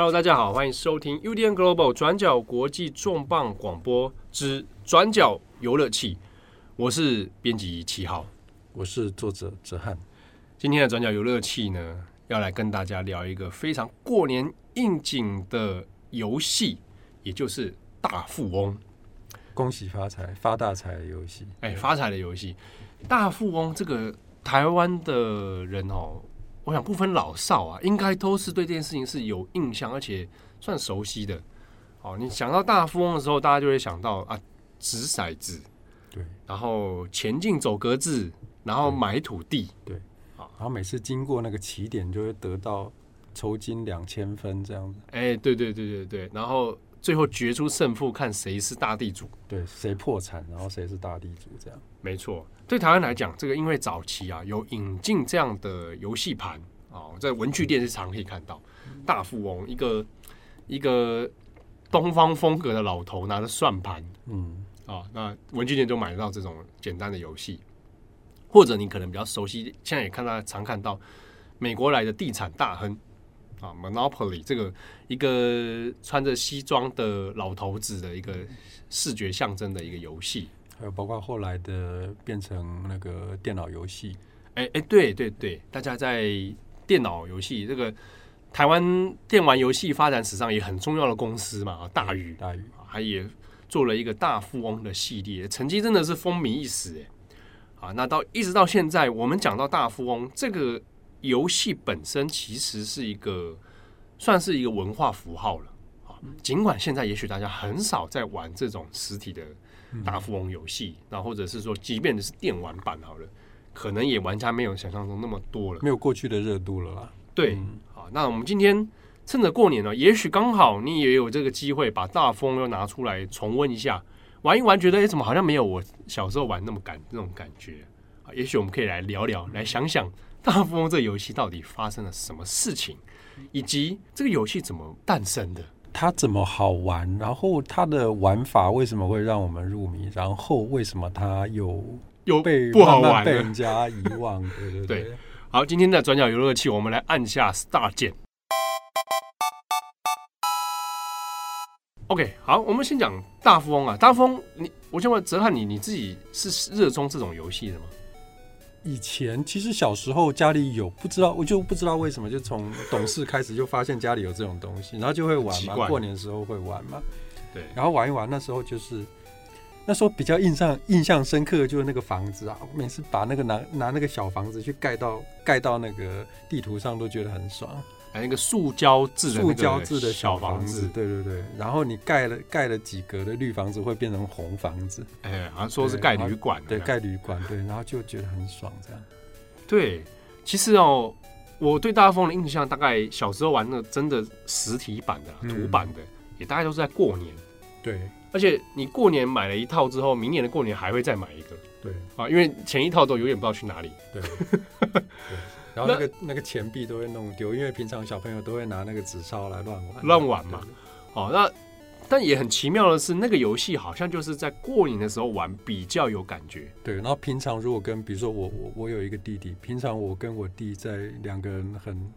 Hello，大家好，欢迎收听 UDN Global 转角国际重磅广播之转角游乐器。我是编辑七号，我是作者哲翰。今天的转角游乐器呢，要来跟大家聊一个非常过年应景的游戏，也就是大富翁。恭喜发财、发大财的游戏，哎，发财的游戏。大富翁这个台湾的人哦，我想不分老少啊，应该都是对这件事情是有印象，而且算熟悉的。哦，你想到大富翁的时候，大家就会想到啊，掷骰子，对，然后前进走格子，然后买土地，对，然后每次经过那个起点，就会得到酬金两千分这样子。哎，对对对对对，然后。最后决出胜负，看谁是大地主。对，谁破产，然后谁是大地主，这样。没错，对台湾来讲，这个因为早期啊有引进这样的游戏盘啊，在文具店是常可以看到。大富翁，一个一个东方风格的老头拿着算盘，嗯啊，那文具店就买得到这种简单的游戏。或者你可能比较熟悉，现在也看到常看到美国来的地产大亨。啊，Monopoly 这个一个穿着西装的老头子的一个视觉象征的一个游戏，还有包括后来的变成那个电脑游戏。哎哎，对对对，大家在电脑游戏这个台湾电玩游戏发展史上也很重要的公司嘛，大宇大宇，还也做了一个大富翁的系列，成绩真的是风靡一时哎。啊，那到一直到现在，我们讲到大富翁这个。游戏本身其实是一个算是一个文化符号了啊，尽管现在也许大家很少在玩这种实体的大富翁游戏，那或者是说，即便是电玩版好了，可能也玩家没有想象中那么多了，没有过去的热度了啦。对，好，那我们今天趁着过年呢，也许刚好你也有这个机会把大富翁又拿出来重温一下，玩一玩，觉得哎，怎么好像没有我小时候玩那么感那种感觉啊？也许我们可以来聊聊，来想想。大富翁这个游戏到底发生了什么事情，以及这个游戏怎么诞生的？它怎么好玩？然后它的玩法为什么会让我们入迷？然后为什么它又又被不好玩，被人家遗忘？对对对，对。好，今天的转角游乐器，我们来按下 Start 键。OK，好，我们先讲大富翁啊。大富翁，你我先问哲翰，你你自己是热衷这种游戏的吗？以前其实小时候家里有，不知道我就不知道为什么，就从懂事开始就发现家里有这种东西，然后就会玩嘛，过年的时候会玩嘛，对，然后玩一玩，那时候就是那时候比较印象印象深刻的就是那个房子啊，我每次把那个拿拿那个小房子去盖到盖到那个地图上，都觉得很爽。还有一个塑胶制的塑胶制的小房子，对对对，然后你盖了盖了几格的绿房子，会变成红房子。哎，好像说是盖旅馆，对，盖旅馆，对，然后就觉得很爽，这样。对，其实哦，我对大富翁的印象，大概小时候玩的真的实体版的、图版的，也大概都是在过年。对，而且你过年买了一套之后，明年的过年还会再买一个。对，啊，因为前一套都永远不知道去哪里。对。然后那个那，那个钱币都会弄丢，因为平常小朋友都会拿那个纸钞来乱玩乱玩嘛。哦，那但也很奇妙的是，那个游戏好像就是在过年的时候玩比较有感觉。对，然后平常如果跟比如说我我我有一个弟弟，平常我跟我弟在两个人很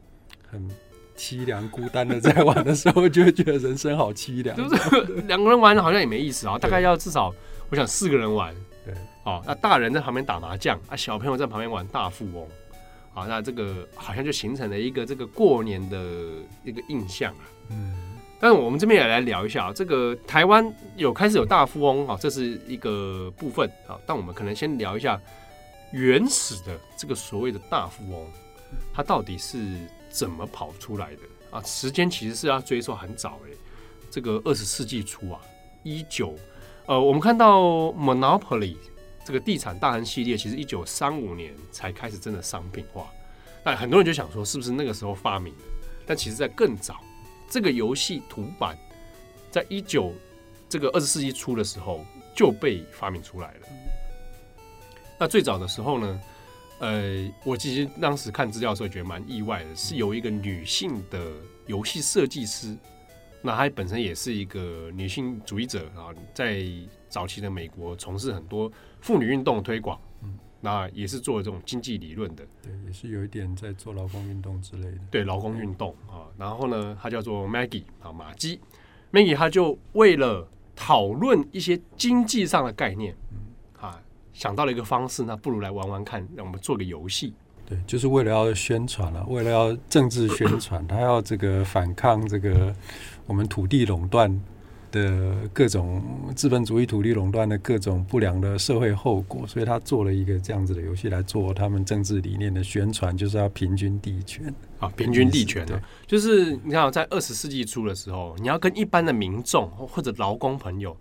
很凄凉孤单的在玩的时候，就会觉得人生好凄凉。就是两个人玩好像也没意思啊，大概要至少我想四个人玩。对，哦，那大人在旁边打麻将啊，小朋友在旁边玩大富翁。好，那这个好像就形成了一个这个过年的一个印象啊。嗯，但是我们这边也来聊一下啊，这个台湾有开始有大富翁啊，这是一个部分啊。但我们可能先聊一下原始的这个所谓的大富翁，它到底是怎么跑出来的啊？时间其实是要追溯很早诶，这个二十世纪初啊，一九呃，我们看到 Monopoly。这个地产大亨系列其实一九三五年才开始真的商品化，但很多人就想说是不是那个时候发明的？但其实在更早，这个游戏图版在一九这个二十世纪初的时候就被发明出来了。那最早的时候呢，呃，我其实当时看资料的时候觉得蛮意外的，是由一个女性的游戏设计师，那她本身也是一个女性主义者啊，在早期的美国从事很多妇女运动推广，嗯那也是做这种经济理论的，对，也是有一点在做劳工运动之类的，对，劳工运动啊。然后呢，她叫做 Maggie 啊，马基，Maggie 他就为了讨论一些经济上的概念，嗯啊，想到了一个方式，那不如来玩玩看，让我们做个游戏。对，就是为了要宣传啊，为了要政治宣传，他要这个反抗这个我们土地垄断的各种资本主义土地垄断的各种不良的社会后果，所以他做了一个这样子的游戏来做他们政治理念的宣传，就是要平均地权啊，平均地权的，就是你看在二十世纪初的时候，你要跟一般的民众或者劳工朋友。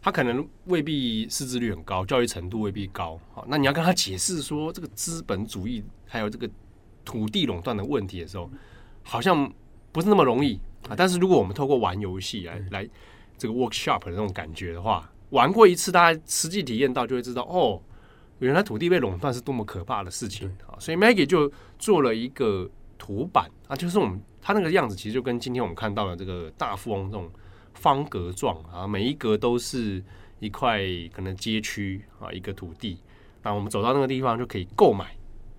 他可能未必识字率很高，教育程度未必高，好，那你要跟他解释说这个资本主义还有这个土地垄断的问题的时候，好像不是那么容易啊。但是如果我们透过玩游戏来来这个 workshop 的那种感觉的话，玩过一次，大家实际体验到就会知道，哦，原来土地被垄断是多么可怕的事情啊。所以 Maggie 就做了一个图版啊，就是我们他那个样子，其实就跟今天我们看到的这个大富翁这种。方格状啊，每一格都是一块可能街区啊，一个土地。那我们走到那个地方就可以购买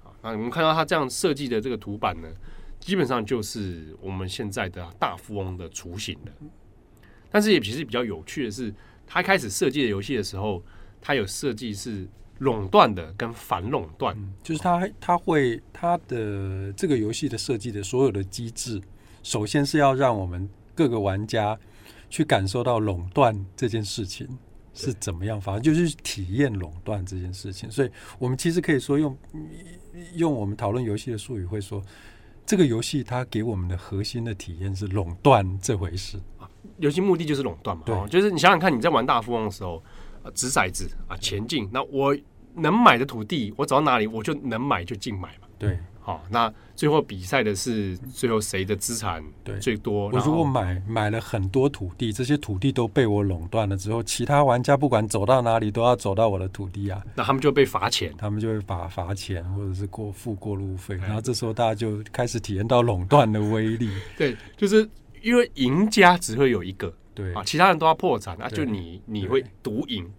啊。那我们看到它这样设计的这个图板呢，基本上就是我们现在的大富翁的雏形了。但是也其实比较有趣的是，他开始设计的游戏的时候，他有设计是垄断的跟反垄断，就是他他会他的这个游戏的设计的所有的机制，首先是要让我们各个玩家。去感受到垄断这件事情是怎么样发生，就是体验垄断这件事情。所以，我们其实可以说用用我们讨论游戏的术语，会说这个游戏它给我们的核心的体验是垄断这回事啊。游戏目的就是垄断嘛，对，就是你想想看，你在玩大富翁的时候，掷骰子啊，前进，那我能买的土地，我走到哪里，我就能买就进买嘛，对。好，那最后比赛的是最后谁的资产最多？我如果买买了很多土地，这些土地都被我垄断了之后，其他玩家不管走到哪里都要走到我的土地啊，那他们就被罚钱，他们就会罚罚钱或者是过付过路费，然后这时候大家就开始体验到垄断的威力。对，就是因为赢家只会有一个，对啊，其他人都要破产啊，就你你会独赢。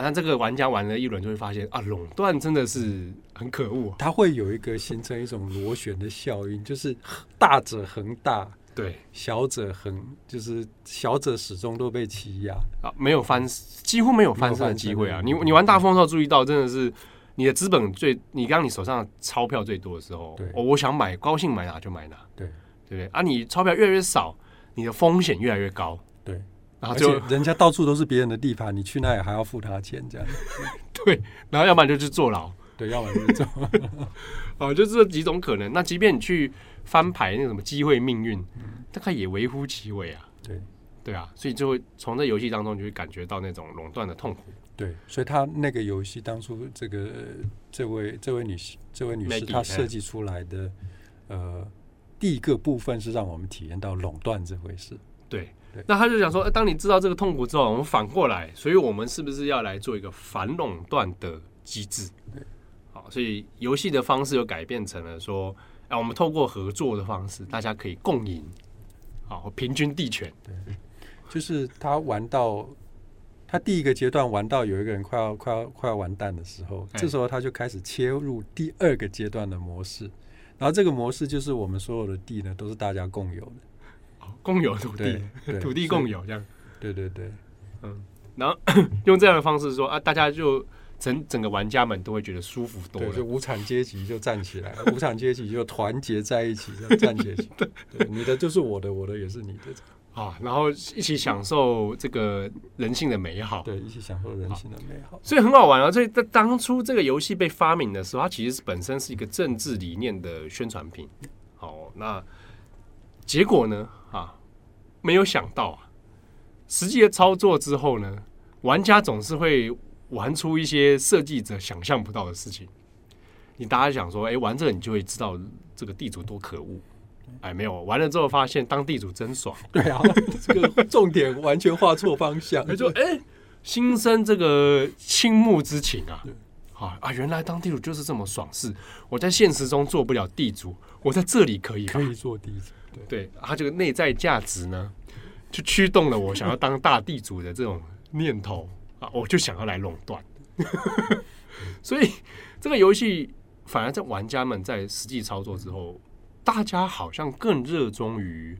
啊，那这个玩家玩了一轮就会发现啊，垄断真的是很可恶啊。它会有一个形成一种螺旋的效应，就是大者恒大，对，小者恒，就是小者始终都被欺压啊，没有翻，几乎没有翻身的机会啊。你你玩大富翁的时候注意到，真的是你的资本最，你刚你手上钞票最多的时候，哦，我想买，高兴买哪就买哪，对对不对？啊，你钞票越来越少，你的风险越来越高，对。然后就人家到处都是别人的地盘，你去那里还要付他钱，这样。对，然后要不然就去坐牢，对，要不然就坐。哦，就这几种可能。那即便你去翻牌，那什么机会命运，大概也微乎其微啊。对，对啊，所以就会从这游戏当中就会感觉到那种垄断的痛苦。对，所以他那个游戏当初这个这位这位女士这位女士她设计出来的呃第一个部分是让我们体验到垄断这回事。对。那他就想说，当你知道这个痛苦之后，我们反过来，所以我们是不是要来做一个反垄断的机制？好，所以游戏的方式又改变成了说，啊，我们透过合作的方式，大家可以共赢，好，平均地权。对，就是他玩到他第一个阶段玩到有一个人快要快要快要完蛋的时候，这时候他就开始切入第二个阶段的模式，然后这个模式就是我们所有的地呢都是大家共有的。共有土地，土地共有这样，对对对，嗯，然后 用这样的方式说啊，大家就整整个玩家们都会觉得舒服多了，就无产阶级就站起来，无产阶级就团结在一起，这样站起来，对，对，你的就是我的，我的也是你的。啊，然后一起享受这个人性的美好，对，一起享受人性的美好，所以很好玩啊。所以在当初这个游戏被发明的时候，它其实是本身是一个政治理念的宣传品。好，那结果呢？啊，没有想到啊，实际的操作之后呢，玩家总是会玩出一些设计者想象不到的事情。你大家想说，哎，玩这个你就会知道这个地主多可恶。哎，没有，玩了之后发现当地主真爽。对啊，这个重点完全画错方向。就说，哎，心生这个倾慕之情啊。啊啊，原来当地主就是这么爽，事我在现实中做不了地主，我在这里可以可以做地主。对，他这个内在价值呢，就驱动了我想要当大地主的这种念头啊，我就想要来垄断。所以这个游戏反而在玩家们在实际操作之后，大家好像更热衷于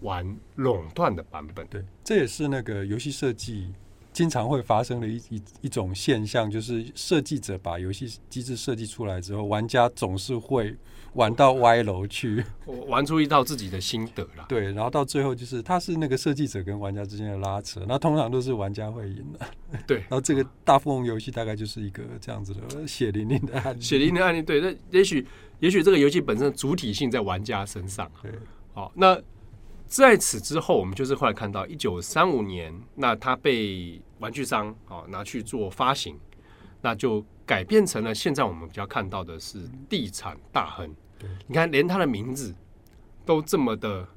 玩垄断的版本。对，这也是那个游戏设计经常会发生的一一一种现象，就是设计者把游戏机制设计出来之后，玩家总是会。玩到歪楼去，玩出一套自己的心得啦。对，然后到最后就是，它是那个设计者跟玩家之间的拉扯，那通常都是玩家会赢的。对，然后这个大富翁游戏大概就是一个这样子的血淋淋的案例。血淋淋的案例，对，那也许也许这个游戏本身的主体性在玩家身上。对，好，那在此之后，我们就是后来看到一九三五年，那它被玩具商啊拿去做发行，那就改变成了现在我们比较看到的是地产大亨。你看，连他的名字都这么的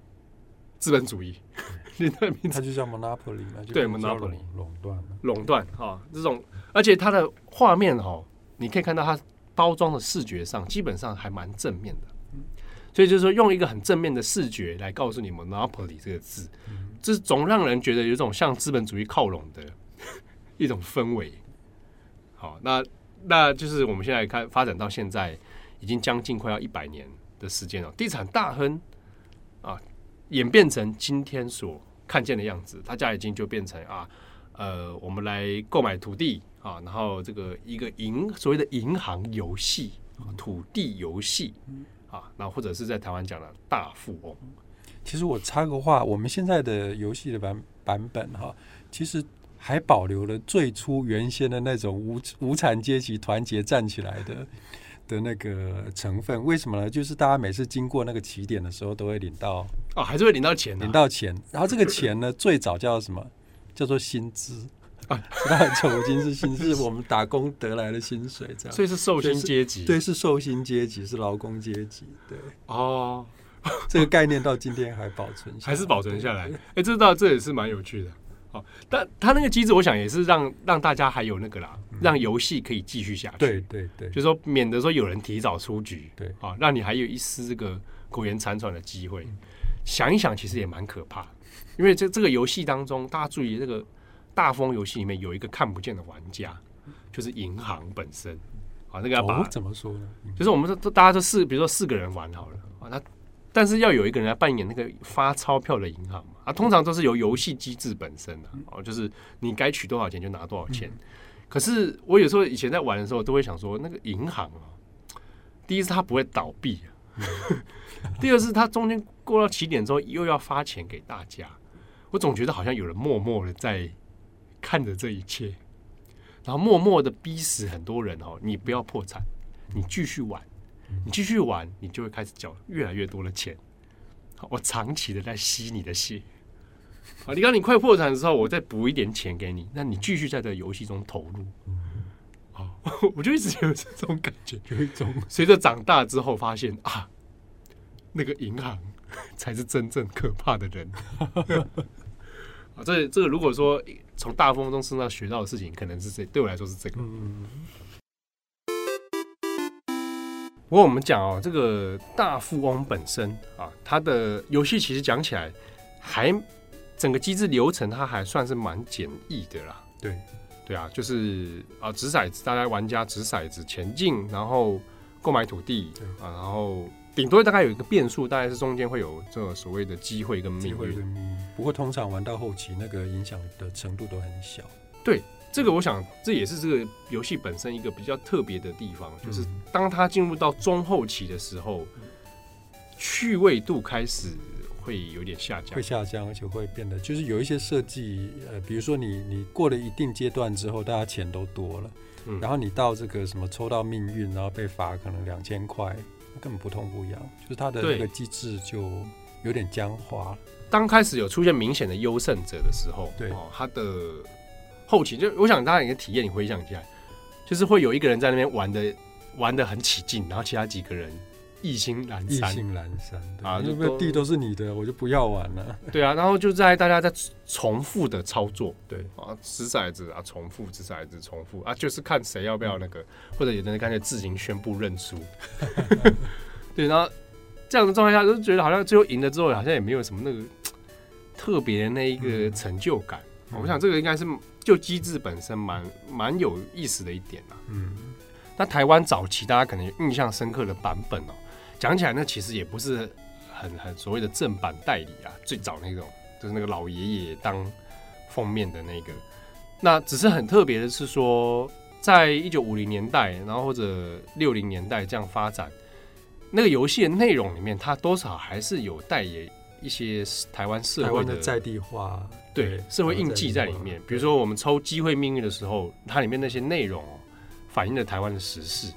资本主义，连他的名字他就叫 Monopoly 嘛，对 Monopoly 垄断，垄断哈，这种，而且它的画面哈，你可以看到它包装的视觉上基本上还蛮正面的，所以就是说用一个很正面的视觉来告诉你 Monopoly 这个字，这总让人觉得有种向资本主义靠拢的 一种氛围。好，那那就是我们现在看发展到现在。已经将近快要一百年的时间了，地产大亨啊，演变成今天所看见的样子，大家已经就变成啊，呃，我们来购买土地啊，然后这个一个银所谓的银行游戏、土地游戏啊，那或者是在台湾讲的大富翁。其实我插个话，我们现在的游戏的版版本哈，其实还保留了最初原先的那种无无产阶级团结站起来的。的那个成分，为什么呢？就是大家每次经过那个起点的时候，都会领到哦，还是会领到钱，领到钱。然后这个钱呢，最早叫什么？叫做薪资啊，那酬金是薪资，是我们打工得来的薪水，这样。所以是受薪阶级，对，是受薪阶级，是劳工阶级，对。哦，这个概念到今天还保存，还是保存下来。哎，这到这也是蛮有趣的。但他那个机制，我想也是让让大家还有那个啦，让游戏可以继续下去。对对对，就是说免得说有人提早出局。对啊，让你还有一丝这个苟延残喘的机会。想一想，其实也蛮可怕，因为这这个游戏当中，大家注意这个大富翁游戏里面有一个看不见的玩家，就是银行本身。啊，那个要把怎么说呢？就是我们说大家都四，比如说四个人玩好了啊，那。但是要有一个人来扮演那个发钞票的银行嘛？啊，通常都是由游戏机制本身的哦，就是你该取多少钱就拿多少钱。可是我有时候以前在玩的时候，都会想说，那个银行啊，第一是它不会倒闭，第二是它中间过到起点之后又要发钱给大家，我总觉得好像有人默默的在看着这一切，然后默默的逼死很多人哦，你不要破产，你继续玩。你继续玩，你就会开始缴越来越多的钱。我长期的在吸你的血。啊，你当你快破产的时候，我再补一点钱给你，那你继续在这个游戏中投入。啊，我就一直有这种感觉，有一种随着长大之后发现啊，那个银行才是真正可怕的人。啊，这这个如果说从大富翁中身上学到的事情，可能是这对我来说是这个。不过我们讲哦，这个大富翁本身啊，它的游戏其实讲起来还整个机制流程，它还算是蛮简易的啦。对，对啊，就是啊，掷骰子，大家玩家掷骰子前进，然后购买土地啊，然后顶多大概有一个变数，大概是中间会有这个所谓的机会跟命运。不过通常玩到后期，那个影响的程度都很小。对。这个我想，这也是这个游戏本身一个比较特别的地方，就是当它进入到中后期的时候，趣味度开始会有点下降，会下降，而且会变得就是有一些设计，呃，比如说你你过了一定阶段之后，大家钱都多了，然后你到这个什么抽到命运，然后被罚可能两千块，根本不痛不痒，就是它的那个机制就有点僵化。当开始有出现明显的优胜者的时候，对哦，它的。后期就我想大家一个体验，你回想一下，就是会有一个人在那边玩的玩的很起劲，然后其他几个人意兴阑珊，意兴阑珊啊，这个地都是你的，我就不要玩了。对啊，然后就在大家在重复的操作，对啊，掷骰子啊，重复掷骰子，重复啊，就是看谁要不要那个，或者有的人干脆自行宣布认输。对，然后这样的状态下，就觉得好像最后赢了之后，好像也没有什么那个特别的那一个成就感。嗯、我想这个应该是。就机制本身蛮蛮有意思的一点啊。嗯，那台湾早期大家可能有印象深刻的版本哦，讲起来那其实也不是很很所谓的正版代理啊，最早那种就是那个老爷爷当封面的那个，那只是很特别的是说，在一九五零年代，然后或者六零年代这样发展，那个游戏的内容里面，它多少还是有带有一些台湾社会的，的在地化，对，社会印记在里面。比如说我们抽机会命运的时候，它里面那些内容反映了台湾的时事，对，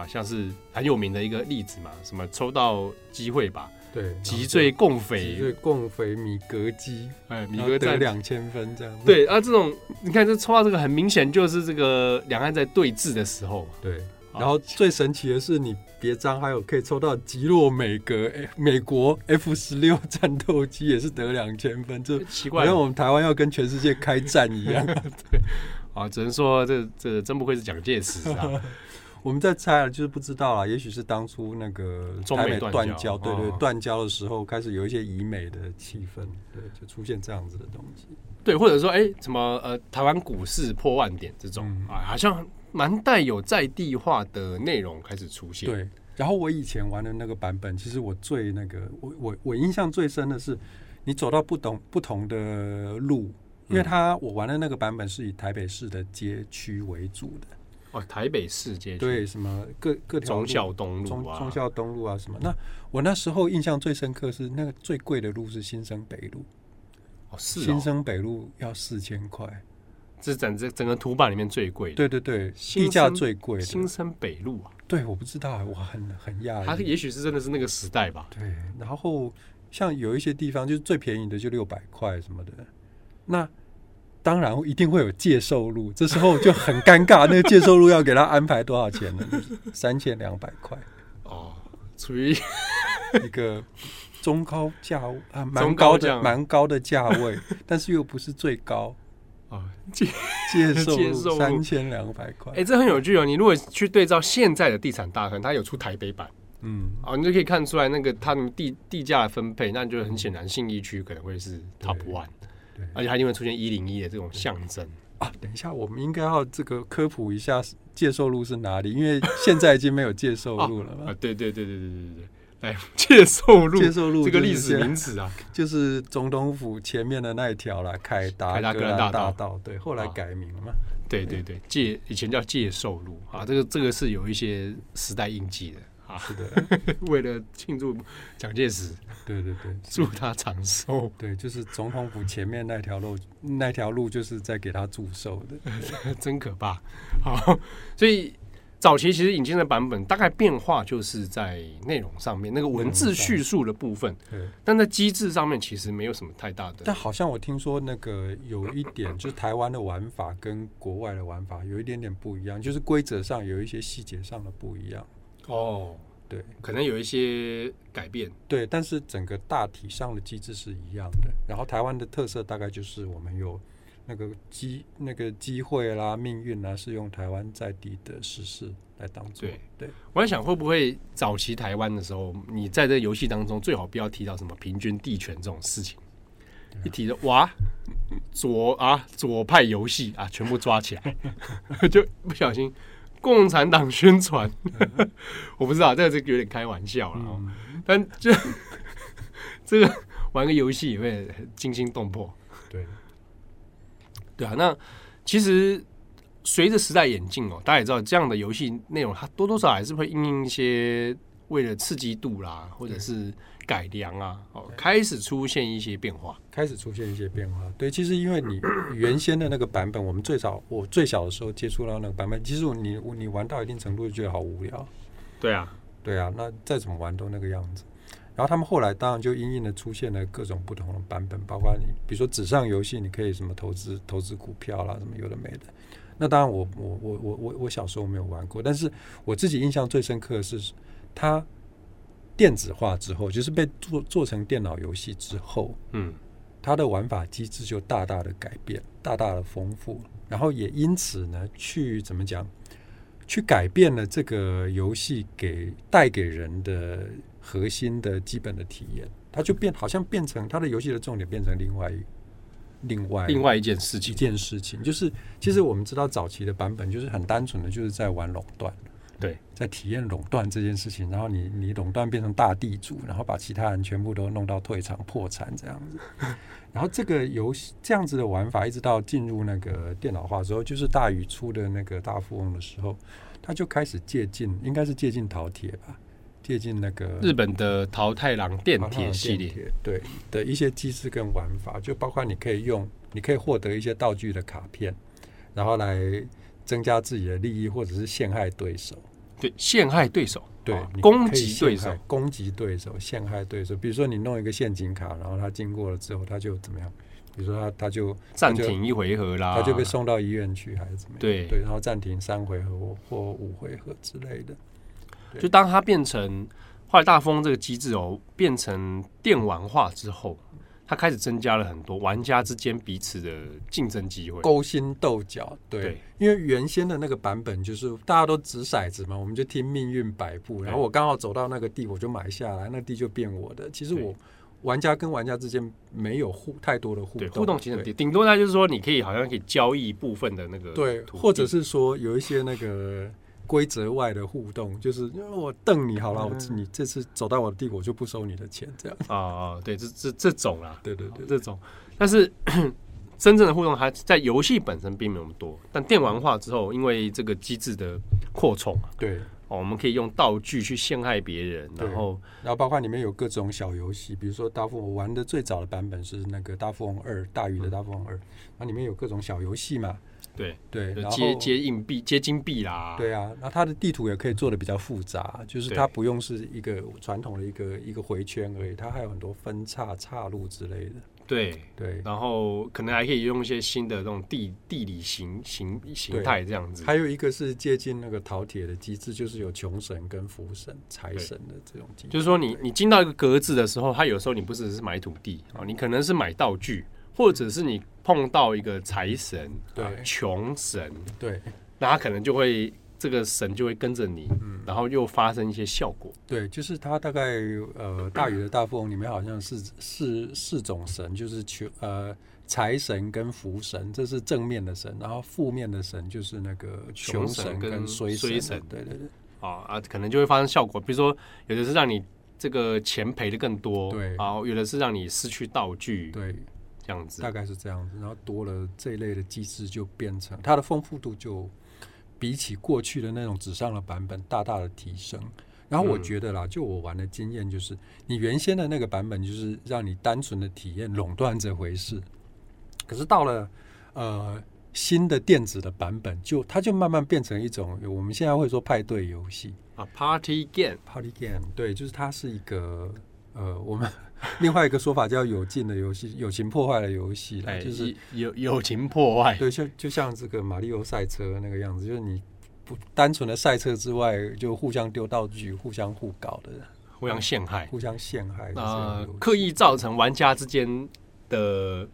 啊，像是很有名的一个例子嘛，什么抽到机会吧。对，击坠共匪，击坠共匪米格机，哎，米格在两千分这样。对啊，这种你看这抽到这个，很明显就是这个两岸在对峙的时候。对，然后最神奇的是，你别张还有可以抽到击落美格美国 F 十六战斗机，也是得两千分，这奇怪，因为我们台湾要跟全世界开战一样。对，啊，只能说这这真不愧是蒋介石啊。我们在猜了，就是不知道啊。也许是当初那个台美断交，对对，断交的时候开始有一些以美的气氛，对，就出现这样子的东西。对，或者说，哎、欸，什么呃，台湾股市破万点这种、嗯、啊，好像蛮带有在地化的内容开始出现。对。然后我以前玩的那个版本，其实我最那个，我我我印象最深的是，你走到不同不同的路，因为它我玩的那个版本是以台北市的街区为主的。哦，台北市街区对什么各各条中孝东路啊，忠孝东路啊什么？那我那时候印象最深刻是那个最贵的路是新生北路，哦是哦，新生北路要四千块，这是整这整个图版里面最贵的。对对对，地价最贵的新生北路啊。对，我不知道，我很很讶异。它也许是真的是那个时代吧。对，然后像有一些地方就是最便宜的就六百块什么的，那。当然一定会有介寿路，这时候就很尴尬。那个介寿路要给他安排多少钱呢？三千两百块哦，处于 一个中高价啊，蛮高的蛮高的价位，但是又不是最高啊。介介寿路三千两百块，哎，这很有趣哦。你如果去对照现在的地产大亨，他有出台北版，嗯，啊，你就可以看出来那个他们地地价的分配，那就很显然信义区可能会是 top one。而且它因为出现一零一的这种象征。啊等一下我们应该要这个科普一下介寿路是哪里因为现在已经没有介寿路了啊对对对对对对对对哎介寿路介寿路这个历史名词啊。就是总统府前面的那一条啦凯达格兰大道。对后来改名了对对对介以前叫介寿路。啊这个这个是有一些时代印记的。啊，是的，为了庆祝蒋介石，对对对，祝他长寿，对，就是总统府前面那条路，那条路就是在给他祝寿的，真可怕。好，所以早期其实引进的版本大概变化就是在内容上面，那个文字叙述的部分，对，但在机制上面其实没有什么太大的。但好像我听说那个有一点，就是台湾的玩法跟国外的玩法有一点点不一样，就是规则上有一些细节上的不一样。哦，对，可能有一些改变，对，但是整个大体上的机制是一样的。然后台湾的特色大概就是我们有那个机那个机会啦、命运啦，是用台湾在地的实事来当做。对，对，我在想会不会早期台湾的时候，你在这游戏当中最好不要提到什么平均地权这种事情，一提到哇左啊左派游戏啊，全部抓起来，就不小心。共产党宣传，我不知道，这个是有点开玩笑了，嗯、但就这个玩个游戏也会惊心动魄。对，对啊。那其实随着时代演进哦，大家也知道，这样的游戏内容它多多少少还是会因应一些为了刺激度啦，或者是。改良啊，哦，开始出现一些变化，开始出现一些变化。对，其实因为你原先的那个版本，我们最早我最小的时候接触到那个版本，其实你你玩到一定程度就觉得好无聊。对啊，对啊，那再怎么玩都那个样子。然后他们后来当然就因应的出现了各种不同的版本，包括你比如说纸上游戏，你可以什么投资投资股票啦，什么有的没的。那当然我我我我我我小时候没有玩过，但是我自己印象最深刻的是它。电子化之后，就是被做做成电脑游戏之后，嗯，它的玩法机制就大大的改变，大大的丰富，然后也因此呢，去怎么讲，去改变了这个游戏给带给人的核心的基本的体验，它就变好像变成它的游戏的重点变成另外一另外另外一件事情，一件事情。就是，其实我们知道早期的版本就是很单纯的，就是在玩垄断，对，在体验垄断这件事情。然后你你垄断变成大地主，然后把其他人全部都弄到退场破产这样子。然后这个游戏这样子的玩法，一直到进入那个电脑化之后，就是大宇出的那个大富翁的时候，他就开始借鉴，应该是借鉴淘铁吧。接近那个日本的桃太郎电铁系列，对的一些机制跟玩法，就包括你可以用，你可以获得一些道具的卡片，然后来增加自己的利益，或者是陷害对手。对，陷害对手，对，哦、攻击对手，攻击对手，陷害对手。比如说你弄一个陷阱卡，然后他经过了之后，他就怎么样？比如说他他就暂停一回合啦，他就被送到医院去，还是怎么样？对对，然后暂停三回合或或五回合之类的。就当他变成坏大风这个机制哦，变成电玩化之后，它开始增加了很多玩家之间彼此的竞争机会，勾心斗角。对，对，因为原先的那个版本就是大家都掷骰子嘛，我们就听命运摆布，然后我刚好走到那个地，我就买下来，那地就变我的。其实我玩家跟玩家之间没有互太多的互动，互动其实很低，顶多那就是说你可以好像可以交易部分的那个对，或者是说有一些那个。规则外的互动，就是因为我瞪你好了，我你这次走到我的地，我就不收你的钱，这样。啊啊，对，这这这种啦，对对对，这种，但是 真正的互动还在游戏本身并没有那么多，但电玩化之后，因为这个机制的扩充，对，哦，我们可以用道具去陷害别人，然后然后包括里面有各种小游戏，比如说大富翁玩的最早的版本是那个大富翁二，大鱼的大富翁二，那里面有各种小游戏嘛。对对，然后接接硬币、接金币啦。对啊，那它的地图也可以做的比较复杂，就是它不用是一个传统的一个一个回圈而已，它还有很多分岔、岔路之类的。对对，然后可能还可以用一些新的这种地地理形形形态这样子。还有一个是接近那个桃铁的机制，就是有穷神跟福神、财神的这种机制。就是说你，你你进到一个格子的时候，它有时候你不只是买土地啊，你可能是买道具。或者是你碰到一个财神，对，穷神，对，那他可能就会这个神就会跟着你，嗯，然后又发生一些效果。对，就是他大概呃，大禹的大富翁里面好像是四四种神，就是穷呃财神跟福神，这是正面的神，然后负面的神就是那个穷神跟衰神，神，对对对，啊啊，可能就会发生效果，比如说有的是让你这个钱赔的更多，对，然后有的是让你失去道具，对。这样子大概是这样子，然后多了这一类的机制，就变成它的丰富度就比起过去的那种纸上的版本大大的提升。然后我觉得啦，就我玩的经验就是，你原先的那个版本就是让你单纯的体验垄断这回事，可是到了呃新的电子的版本，就它就慢慢变成一种我们现在会说派对游戏啊，party game，party game，对，就是它是一个呃我们。另外一个说法叫友情的游戏，友情破坏的游戏，就是友友情破坏。对，像就像这个马里奥赛车那个样子，就是你不单纯的赛车之外，就互相丢道具、互相互搞的，互相陷害、互相陷害。呃，刻意造成玩家之间的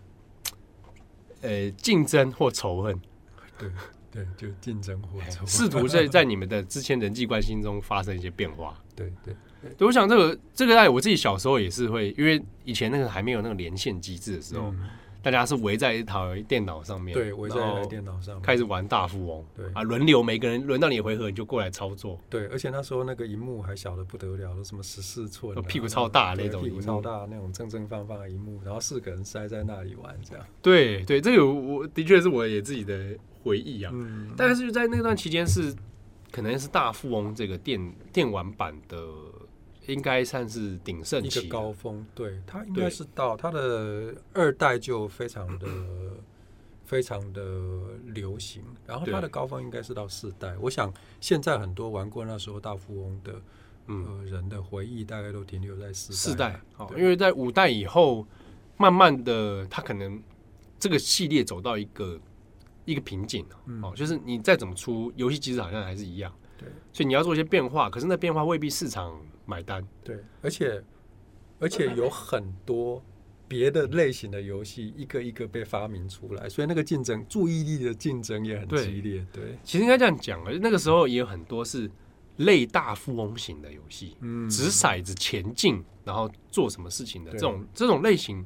呃竞争或仇恨。对对，就竞争或仇恨，试图在在你们的之前人际关系中发生一些变化。对 对。对，我想这个这个在我自己小时候也是会，因为以前那个还没有那个连线机制的时候，嗯、大家是围在一台电脑上面，对，围在一台电脑上面开始玩大富翁，对啊，轮流每个人轮到你回合，你就过来操作，对，而且那时候那个荧幕还小的不得了，都什么十四寸，屁股超大那种，屁股超大那种正正方方的荧幕，然后四个人塞在那里玩这样，对对，这个我的确是我也自己的回忆啊，嗯，但是就在那段期间是可能是大富翁这个电电玩版的。应该算是鼎盛期，一个高峰。对，它应该是到它的二代就非常的 非常的流行，然后它的高峰应该是到四代。我想现在很多玩过那时候大富翁的呃人的回忆，大概都停留在四四代。哦，因为在五代以后，慢慢的它可能这个系列走到一个一个瓶颈哦，就是你再怎么出游戏机制，好像还是一样。对，所以你要做一些变化，可是那变化未必市场买单。对，而且而且有很多别的类型的游戏一个一个被发明出来，所以那个竞争注意力的竞争也很激烈。对，对其实应该这样讲，那个时候也有很多是类大富翁型的游戏，嗯，掷骰子前进，然后做什么事情的这种这种类型，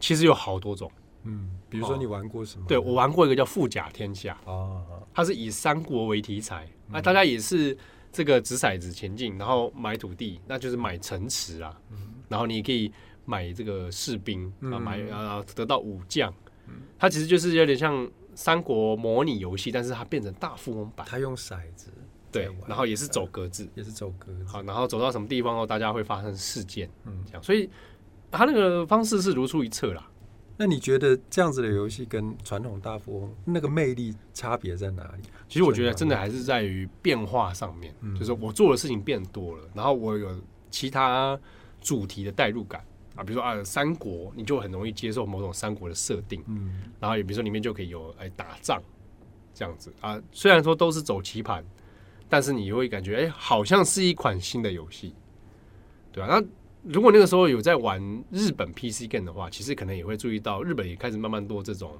其实有好多种。嗯，比如说你玩过什么？对，我玩过一个叫《富甲天下》哦，它是以三国为题材，那、嗯、大家也是这个掷骰子前进，然后买土地，那就是买城池啊，嗯、然后你可以买这个士兵啊，买啊得到武将，嗯、它其实就是有点像三国模拟游戏，但是它变成大富翁版，它用骰子。对，然后也是走格子，也是走格子。好，然后走到什么地方后，大家会发生事件，嗯，这样。所以他那个方式是如出一辙啦。那你觉得这样子的游戏跟传统大富翁那个魅力差别在哪里？其实我觉得真的还是在于变化上面，嗯、就是我做的事情变多了，然后我有其他主题的代入感啊，比如说啊，三国你就很容易接受某种三国的设定，嗯，然后也比如说里面就可以有哎打仗这样子啊，虽然说都是走棋盘。但是你会感觉，哎、欸，好像是一款新的游戏，对吧、啊？那如果那个时候有在玩日本 PC game 的话，其实可能也会注意到，日本也开始慢慢多这种，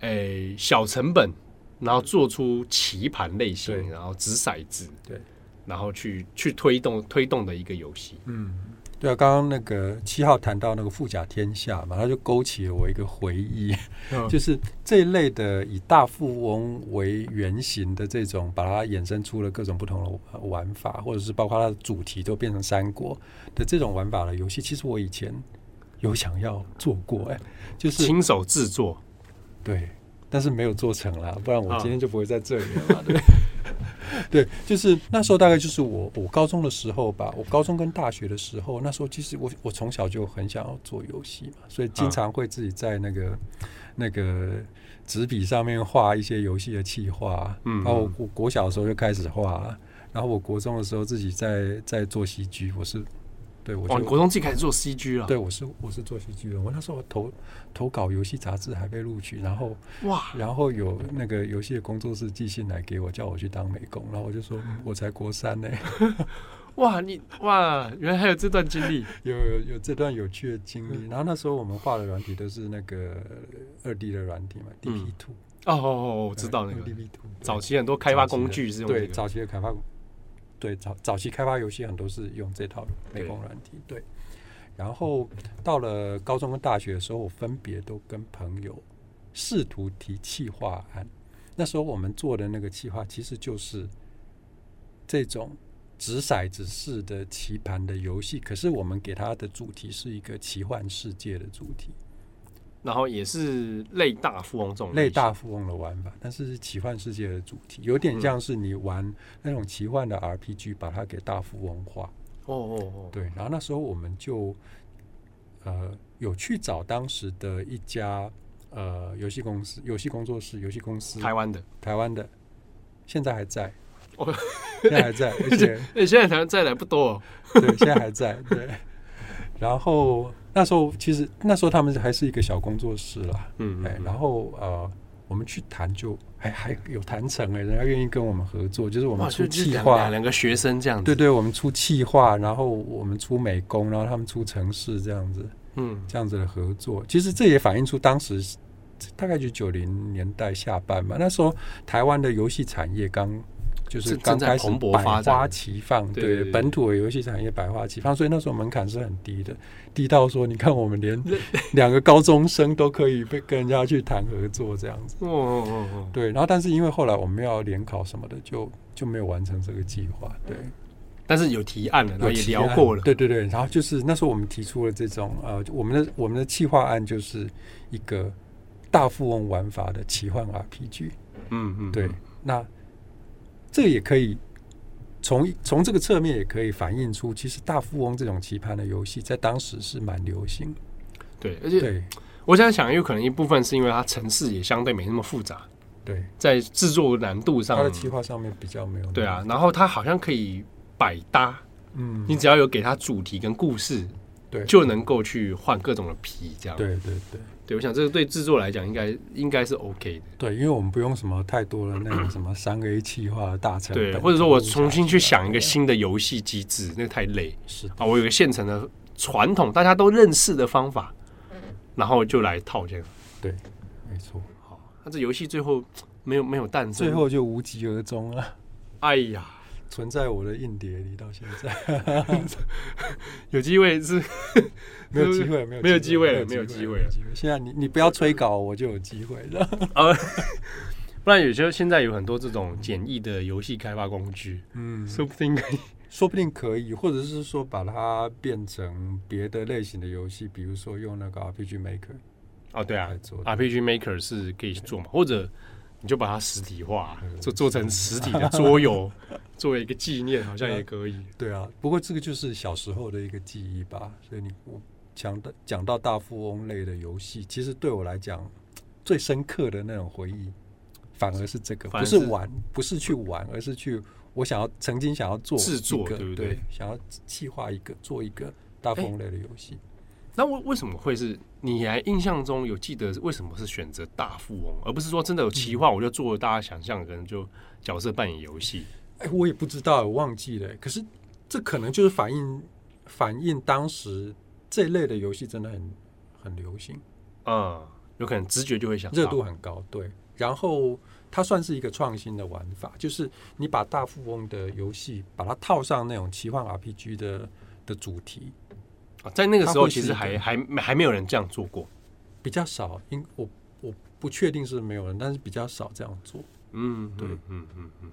哎、欸，小成本，然后做出棋盘类型，然后掷骰子，对，然后去去推动推动的一个游戏，嗯。对啊，刚刚那个七号谈到那个富甲天下嘛，他就勾起了我一个回忆，嗯、就是这一类的以大富翁为原型的这种，把它衍生出了各种不同的玩法，或者是包括它的主题都变成三国的这种玩法的游戏，其实我以前有想要做过，哎，就是亲手制作，对，但是没有做成啦，不然我今天就不会在这里了嘛，对。对，就是那时候大概就是我我高中的时候吧，我高中跟大学的时候，那时候其实我我从小就很想要做游戏嘛，所以经常会自己在那个、啊、那个纸笔上面画一些游戏的企划，嗯，然后我国小的时候就开始画，然后我国中的时候自己在在做戏剧我是。对，我就国中自己开始做 CG 了。对，我是我是做 CG 的。我那时候投投稿游戏杂志还被录取，然后哇，然后有那个游戏的工作室寄信来给我，叫我去当美工，然后我就说我才国三呢。哇，你哇，原来还有这段经历，有有有这段有趣的经历。然后那时候我们画的软体都是那个二 D 的软体嘛，DP Two。哦哦哦，我知道那个 DP Two。早期很多开发工具是用对早期的开发。对，早早期开发游戏很多是用这套美工软体。对，然后到了高中跟大学的时候，我分别都跟朋友试图提企划案。那时候我们做的那个企划，其实就是这种掷骰子式的棋盘的游戏，可是我们给它的主题是一个奇幻世界的主题。然后也是类大富翁这种类大富翁的玩法，但是是奇幻世界的主题，有点像是你玩那种奇幻的 RPG，把它给大富翁化。哦哦哦，对。然后那时候我们就呃有去找当时的一家呃游戏公司、游戏工作室、游戏公司，台湾的，台湾的，现在还在，哦，现在还在，而且现在台湾在的不多，对，现在还在，对。然后那时候其实那时候他们还是一个小工作室啦，嗯，嗯，哎，然后呃，我们去谈就还还有谈成哎，人家愿意跟我们合作，就是我们出企划，两个学生这样子，对对，我们出企划，然后我们出美工，然后他们出城市这样子，嗯，这样子的合作，其实这也反映出当时大概就九零年代下半吧，那时候台湾的游戏产业刚。就是刚开始百花齐放，对本土的游戏产业百花齐放，所以那时候门槛是很低的，低到说你看我们连 两个高中生都可以被跟人家去谈合作这样子。哦哦哦，对，然后但是因为后来我们要联考什么的，就就没有完成这个计划。对，但是有提案了，然后也聊过了。对对对，然后就是那时候我们提出了这种呃，我们的我们的企划案就是一个大富翁玩法的奇幻 RPG。嗯嗯，对，那。这个也可以从从这个侧面也可以反映出，其实大富翁这种棋盘的游戏在当时是蛮流行。对，而且对我想想，有可能一部分是因为它城市也相对没那么复杂。对，在制作难度上，它的企划上面比较没有。对啊，然后它好像可以百搭。嗯，你只要有给它主题跟故事，对，就能够去换各种的皮，这样。对对对。对，我想这个对制作来讲应该应该是 OK 的。对，因为我们不用什么太多的那种什么三 A 企划的大成本，对，或者说我重新去想一个新的游戏机制，那个太累。是啊，我有个现成的传统大家都认识的方法，然后就来套这样。对，没错。好，那这游戏最后没有没有诞生，最后就无疾而终了。哎呀，存在我的硬碟里到现在。有机会是 没有机会，没有没有机会了，没有机会了。现在你你不要催稿，我就有机会了。不然有些现在有很多这种简易的游戏开发工具，嗯，说不定可以，说不定可以，或者是说把它变成别的类型的游戏，比如说用那个 RPG Maker。哦，对啊，RPG Maker 是可以做嘛，或者你就把它实体化，做做成实体的桌游，作为一个纪念，好像也可以。对啊，不过这个就是小时候的一个记忆吧。所以你讲到讲到大富翁类的游戏，其实对我来讲最深刻的那种回忆。反而是这个，不是玩，不是去玩，而是去我想要曾经想要做制作，对不对？对，想要计划一个做一个大富翁类的游戏。那为为什么会是？你还印象中有记得为什么是选择大富翁，而不是说真的有奇幻，我就做了大家想象的可能就角色扮演游戏？哎，我也不知道，我忘记了。可是这可能就是反映反映当时这类的游戏真的很很流行。嗯，有可能直觉就会想热度很高，对。然后它算是一个创新的玩法，就是你把大富翁的游戏把它套上那种奇幻 RPG 的的主题啊，在那个时候其实还还还没有人这样做过，比较少，因我我不确定是没有人，但是比较少这样做。嗯，对，嗯嗯嗯，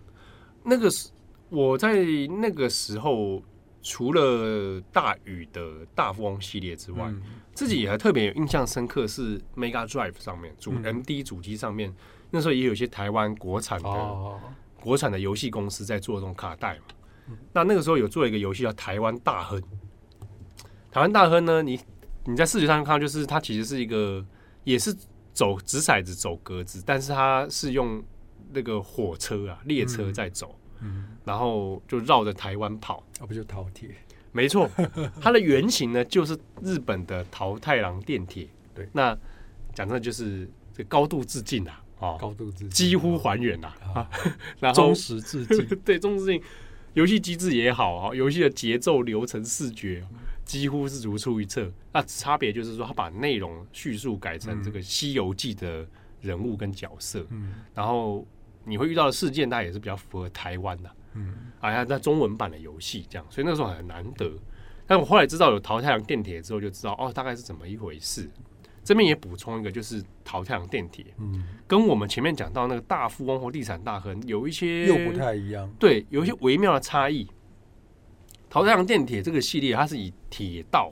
那个是我在那个时候。除了大宇的大富翁系列之外，嗯、自己也还特别有印象深刻是 Mega Drive 上面主 MD 主机上面，嗯、那时候也有一些台湾国产的、哦、国产的游戏公司在做这种卡带嘛。嗯、那那个时候有做一个游戏叫《台湾大亨》。台湾大亨呢，你你在视觉上看到，就是它其实是一个也是走掷骰子走格子，但是它是用那个火车啊列车在走。嗯嗯，然后就绕着台湾跑，啊，不就饕餮？没错，它的原型呢就是日本的桃太郎电铁。对，那讲真的就是这高度致敬啊，哦，高度致敬，几乎还原啊，啊，然后忠实致敬，对，忠实致敬。游戏机制也好啊，游戏的节奏、流程、视觉几乎是如出一辙。那差别就是说，他把内容叙述改成这个《西游记》的人物跟角色，嗯，然后。你会遇到的事件，它也是比较符合台湾的，嗯，好像在中文版的游戏这样，所以那个时候很难得。但我后来知道有淘太阳电铁之后，就知道哦，大概是怎么一回事。这边也补充一个，就是淘太阳电铁，嗯，跟我们前面讲到那个大富翁或地产大亨有一些又不太一样，对，有一些微妙的差异。桃太郎电铁这个系列，它是以铁道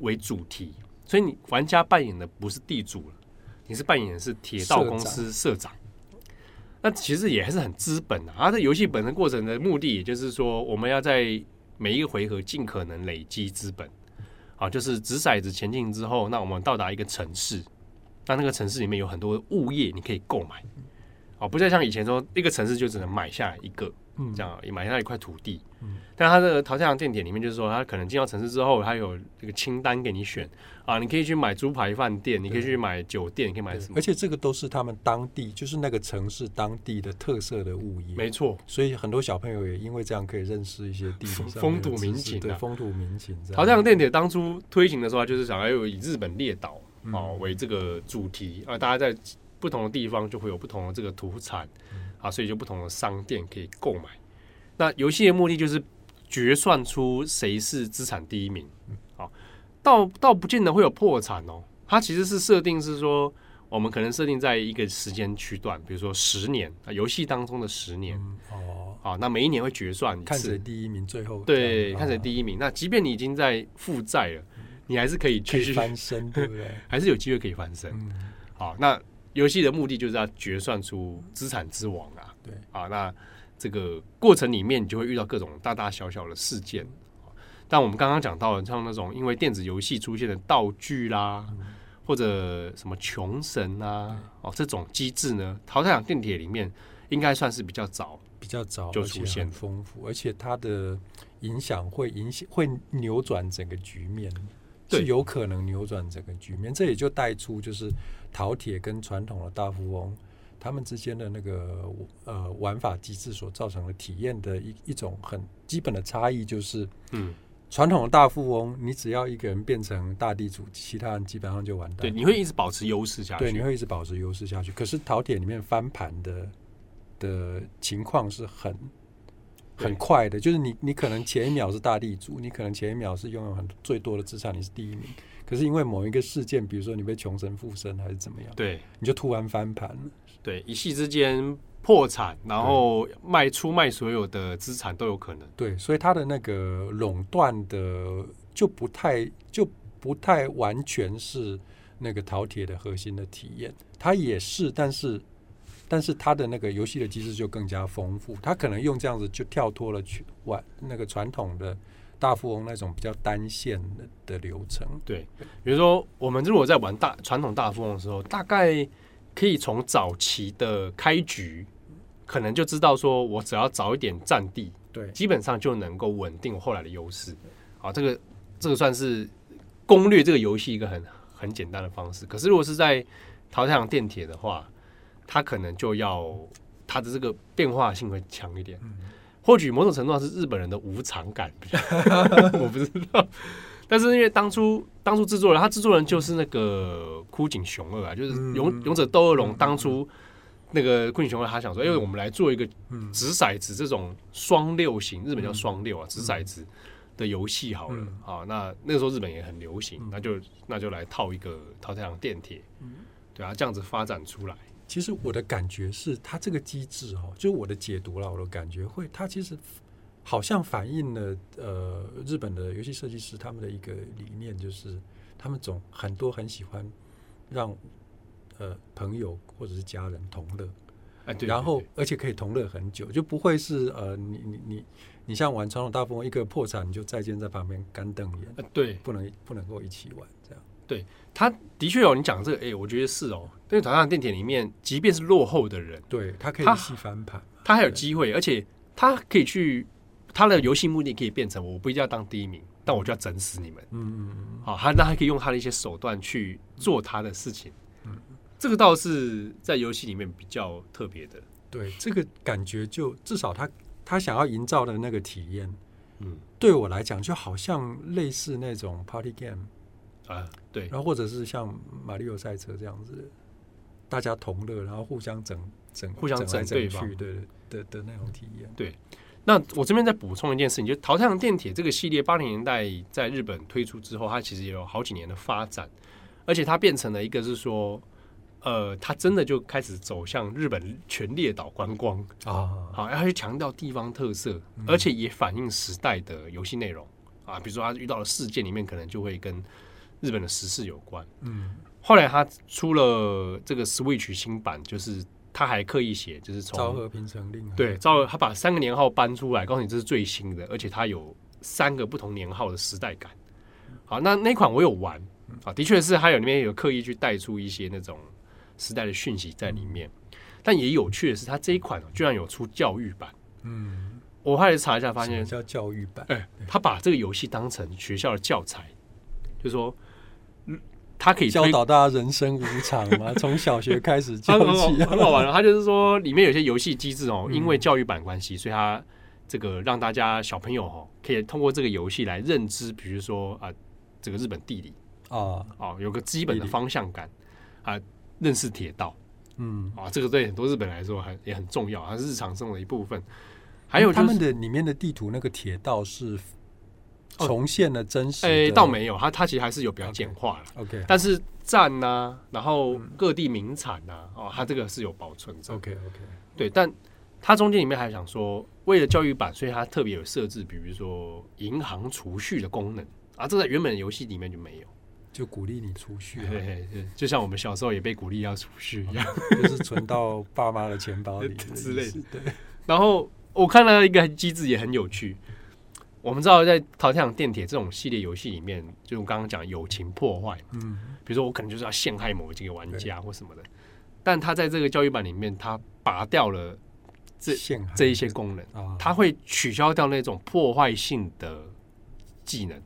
为主题，所以你玩家扮演的不是地主了，你是扮演的是铁道公司社长。那其实也还是很资本啊！它的游戏本身过程的目的，也就是说，我们要在每一个回合尽可能累积资本，啊，就是掷骰子前进之后，那我们到达一个城市，那那个城市里面有很多物业，你可以购买，啊，不再像以前说一个城市就只能买下一个。嗯，这样买下一块土地，嗯，但他的桃太郎电铁里面就是说，他可能进到城市之后，他有这个清单给你选啊，你可以去买猪排饭店，你可以去买酒店，你可以买什么？而且这个都是他们当地，就是那个城市当地的特色的物业，没错。所以很多小朋友也因为这样可以认识一些地方风土民情，对，风土民情。桃太郎电铁当初推行的时候，就是想要以日本列岛啊为这个主题啊，大家在不同的地方就会有不同的这个土产啊，所以就不同的商店可以购买。那游戏的目的就是决算出谁是资产第一名，好，倒倒不见得会有破产哦。它其实是设定是说，我们可能设定在一个时间区段，比如说十年啊，游戏当中的十年哦，好，那每一年会决算一次，看谁第一名，最后对，看谁第一名。那即便你已经在负债了，你还是可以继续翻身，对不对？还是有机会可以翻身。好，那游戏的目的就是要决算出资产之王啊，对，啊，那。这个过程里面，你就会遇到各种大大小小的事件。但我们刚刚讲到的，像那种因为电子游戏出现的道具啦，嗯、或者什么穷神啊，哦，这种机制呢，淘汰场电铁里面应该算是比较早、比较早就出现，丰富，而且它的影响会影响会扭转整个局面，对是有可能扭转整个局面。这也就带出就是桃铁跟传统的大富翁。他们之间的那个呃玩法机制所造成的体验的一一种很基本的差异，就是，嗯，传统的大富翁，你只要一个人变成大地主，其他人基本上就完蛋。对，你会一直保持优势下去。对，你会一直保持优势下去。可是桃铁里面翻盘的的情况是很很快的，就是你你可能前一秒是大地主，你可能前一秒是拥有很最多的资产，你是第一名。可是因为某一个事件，比如说你被穷神附身还是怎么样，对，你就突然翻盘了。对，一夕之间破产，然后卖出卖所有的资产都有可能。对，所以它的那个垄断的就不太就不太完全是那个饕餮的核心的体验，它也是，但是。但是它的那个游戏的机制就更加丰富，它可能用这样子就跳脱了去玩那个传统的大富翁那种比较单线的的流程。对，比如说我们如果在玩大传统大富翁的时候，大概可以从早期的开局，可能就知道说我只要早一点占地，对，基本上就能够稳定我后来的优势。好，这个这个算是攻略这个游戏一个很很简单的方式。可是如果是在淘太郎电铁的话，它可能就要它的这个变化性会强一点，或许某种程度上是日本人的无常感，我不知道。但是因为当初当初制作人，他制作人就是那个枯井雄二啊，就是勇勇者斗恶龙。当初那个枯井雄二，他想说，因为我们来做一个掷骰子这种双六型，日本叫双六啊，掷骰子的游戏好了。啊，那那个时候日本也很流行，那就那就来套一个淘太郎电铁，对啊，这样子发展出来。其实我的感觉是，它这个机制哦，就我的解读了，我的感觉会，它其实好像反映了呃日本的游戏设计师他们的一个理念，就是他们总很多很喜欢让呃朋友或者是家人同乐，哎，对，然后而且可以同乐很久，就不会是呃你你你你像玩传统大富翁，一个破产你就再见在旁边干瞪眼，对，不能不能够一起玩这样。对，他的确有你讲这个，哎、欸，我觉得是哦。因为桃太郎电铁里面，即便是落后的人，对他可以翻盘，他还有机会，而且他可以去他的游戏目的可以变成，我不一定要当第一名，但我就要整死你们。嗯嗯嗯。好，他那还可以用他的一些手段去做他的事情。嗯，这个倒是在游戏里面比较特别的。对，这个感觉就至少他他想要营造的那个体验，嗯，对我来讲就好像类似那种 party game。啊，对，然后或者是像马里奥赛车这样子，大家同乐，然后互相整整，互相整对方，对的的的那种体验。对，那我这边再补充一件事情，就《淘太郎电铁》这个系列，八零年代在日本推出之后，它其实也有好几年的发展，而且它变成了一个是说，呃，它真的就开始走向日本全列岛观光啊，好，然后去强调地方特色，而且也反映时代的游戏内容。啊，比如说他遇到了事件里面，可能就会跟日本的时事有关，嗯，后来他出了这个 Switch 新版，就是他还刻意写，就是从昭和平成令，对，昭和他把三个年号搬出来，告诉你这是最新的，而且它有三个不同年号的时代感。好，那那款我有玩，啊，的确是还有里面有刻意去带出一些那种时代的讯息在里面，但也有趣的是，他这一款居然有出教育版，嗯，我后来查一下发现叫教育版，哎，他把这个游戏当成学校的教材，就是说。他可以教导大家人生无常吗？从小学开始教起，很好玩。他就是说，里面有些游戏机制哦，因为教育版关系，所以他这个让大家小朋友哦，可以通过这个游戏来认知，比如说啊，这个日本地理啊，哦，有个基本的方向感啊，认识铁道，嗯，啊，这个对很多日本来说很也很重要，它是日常生活的一部分。还有他们的里面的地图，那个铁道是。重现了真实？哎，倒没有，它它其实还是有比较简化了。OK，但是站呐，然后各地名产呐，哦，它这个是有保存着。OK OK，对，但它中间里面还想说，为了教育版，所以它特别有设置，比如说银行储蓄的功能啊，这在原本的游戏里面就没有，就鼓励你储蓄。对对，就像我们小时候也被鼓励要储蓄一样，就是存到爸妈的钱包里 之类的。对，然后我看到一个机制也很有趣。我们知道，在《淘汰场电铁》这种系列游戏里面，就我刚刚讲友情破坏，嗯，比如说我可能就是要陷害某几个玩家或什么的，但他在这个教育版里面，他拔掉了这这一些功能，他会取消掉那种破坏性的技能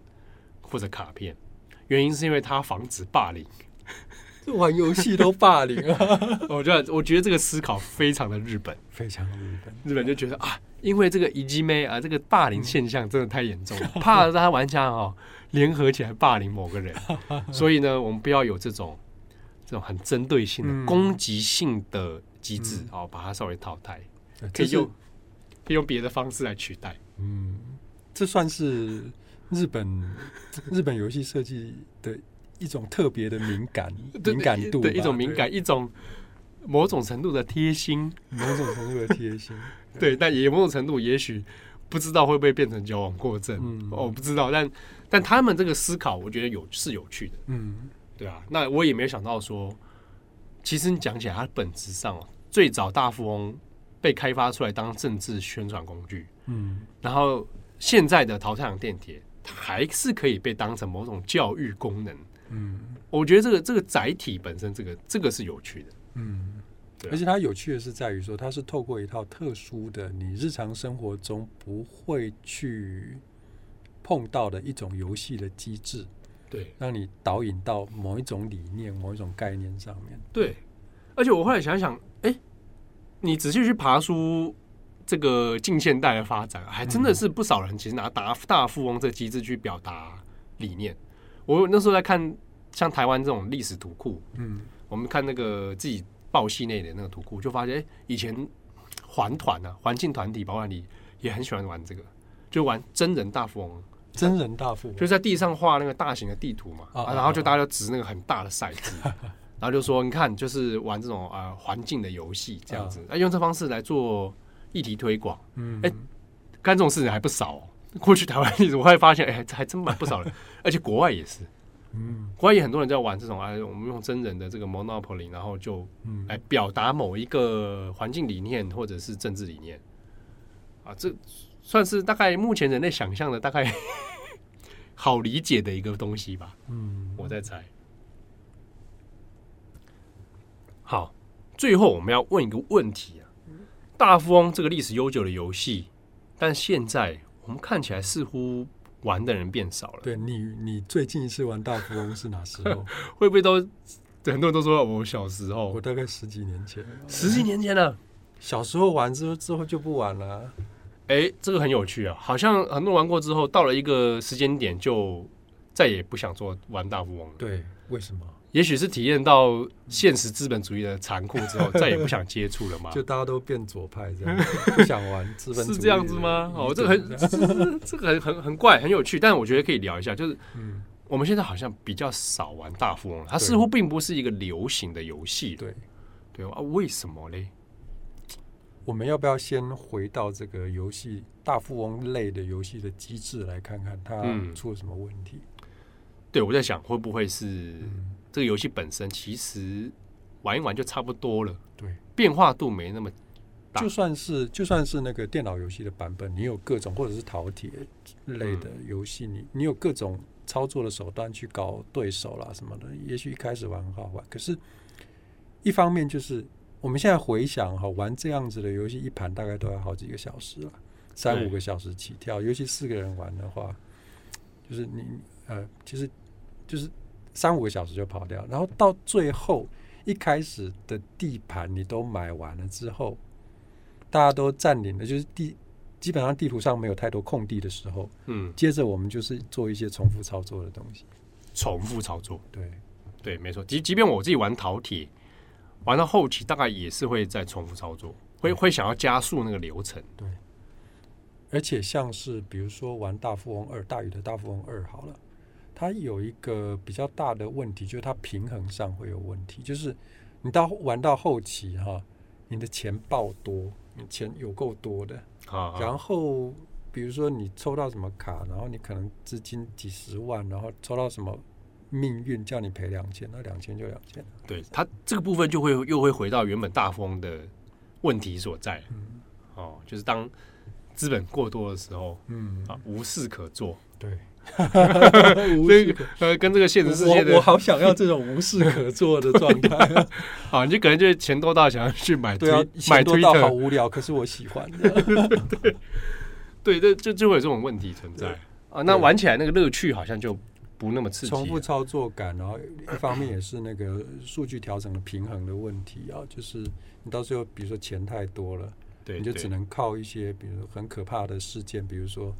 或者卡片，原因是因为他防止霸凌。玩游戏都霸凌啊！我觉得，我觉得这个思考非常的日本，非常的日本。日本就觉得啊，因为这个いじめ啊，这个霸凌现象真的太严重了，怕让他玩家哦联合起来霸凌某个人，所以呢，我们不要有这种这种很针对性的攻击性的机制，哦，把它稍微淘汰，可以用。 可以用别的方式来取代。嗯，这算是日本日本游戏设计的 一种特别的敏感敏感度，对，一种敏感，一种某种程度的贴心，某种程度的贴心。对，但也某种程度，也许不知道会不会变成矫枉过正。嗯，我不知道，但但他们这个思考，我觉得有是有趣的。嗯，对啊，那我也没有想到说，其实你讲起来，它本质上最早大富翁被开发出来当政治宣传工具。嗯，然后现在的桃太郎电铁，它还是可以被当成某种教育功能。嗯，我觉得这个这个载体本身，这个这个是有趣的。嗯。而且它有趣的是在于说，它是透过一套特殊的你日常生活中不会去碰到的一种游戏的机制，对，让你导引到某一种理念、某一种概念上面。对，而且我后来想想，哎，你仔细去爬梳这个近现代的发展，还真的是不少人其实拿大大富翁这个机制去表达理念。我那时候在看像台湾这种历史图库，嗯，我们看那个自己。报系内的那个图库，就发现哎、欸，以前环团啊，环境团体、保管里也很喜欢玩这个，就玩真人大富翁。真人大富翁就在地上画那个大型的地图嘛，啊，然后就大家就掷那个很大的骰子，然后就说你看，就是玩这种啊环境的游戏这样子，啊，用这方式来做议题推广。嗯，哎，干这种事情还不少、哦。过去台湾例子，我还发现，哎、欸，还真蛮不少人，而且国外也是。嗯，国外也很多人在玩这种啊，我们用真人的这个 Monopoly，然后就来表达某一个环境理念或者是政治理念啊，这算是大概目前人类想象的大概 好理解的一个东西吧。嗯，我在猜。好，最后我们要问一个问题啊，大富翁这个历史悠久的游戏，但现在我们看起来似乎。玩的人变少了。对你，你最近一次玩大富翁是哪时候？会不会都很多人都说我小时候？我大概十几年前，十几年前了。小时候玩之后之后就不玩了。哎，这个很有趣啊，好像很多人玩过之后，到了一个时间点就再也不想做玩大富翁了。对，为什么？也许是体验到现实资本主义的残酷之后，再也不想接触了嘛。就大家都变左派这样，不想玩资本主义是这样子吗？哦，这个很这个很很很怪，很有趣，但我觉得可以聊一下。就是，我们现在好像比较少玩大富翁了，它似乎并不是一个流行的游戏。对对啊，为什么嘞？我们要不要先回到这个游戏大富翁类的游戏的机制来看看它出了什么问题？对，我在想会不会是。这个游戏本身其实玩一玩就差不多了，对，变化度没那么大。就算是就算是那个电脑游戏的版本，你有各种或者是陶铁类的游戏，你你有各种操作的手段去搞对手啦什么的，也许一开始玩很好玩。可是，一方面就是我们现在回想哈，玩这样子的游戏一盘大概都要好几个小时了，三五个小时起跳，尤其四个人玩的话，就是你呃，其实就是。三五个小时就跑掉，然后到最后一开始的地盘你都买完了之后，大家都占领了，就是地基本上地图上没有太多空地的时候，嗯，接着我们就是做一些重复操作的东西，重复操作，对对，没错。即即便我自己玩陶铁，玩到后期大概也是会再重复操作，会会想要加速那个流程，对。而且像是比如说玩大富翁二，大宇的大富翁二好了。它有一个比较大的问题，就是它平衡上会有问题。就是你到玩到后期哈，你的钱爆多，你钱有够多的，然后比如说你抽到什么卡，然后你可能资金几十万，然后抽到什么命运叫你赔两千，那两千就两千。对，它这个部分就会又会回到原本大风的问题所在。嗯，哦，就是当资本过多的时候，嗯啊，无事可做。对。无事呃，跟这个现实世界的我，我好想要这种无事可做的状态。好，你就可能就是钱多到想要去买推，对啊，买多到好无聊，可是我喜欢。对，对，就就会有这种问题存在啊。那玩起来那个乐趣好像就不那么刺激，重复操作感，然后一方面也是那个数据调整的平衡的问题啊。就是你到最后，比如说钱太多了，对，你就只能靠一些，比如很可怕的事件，比如说。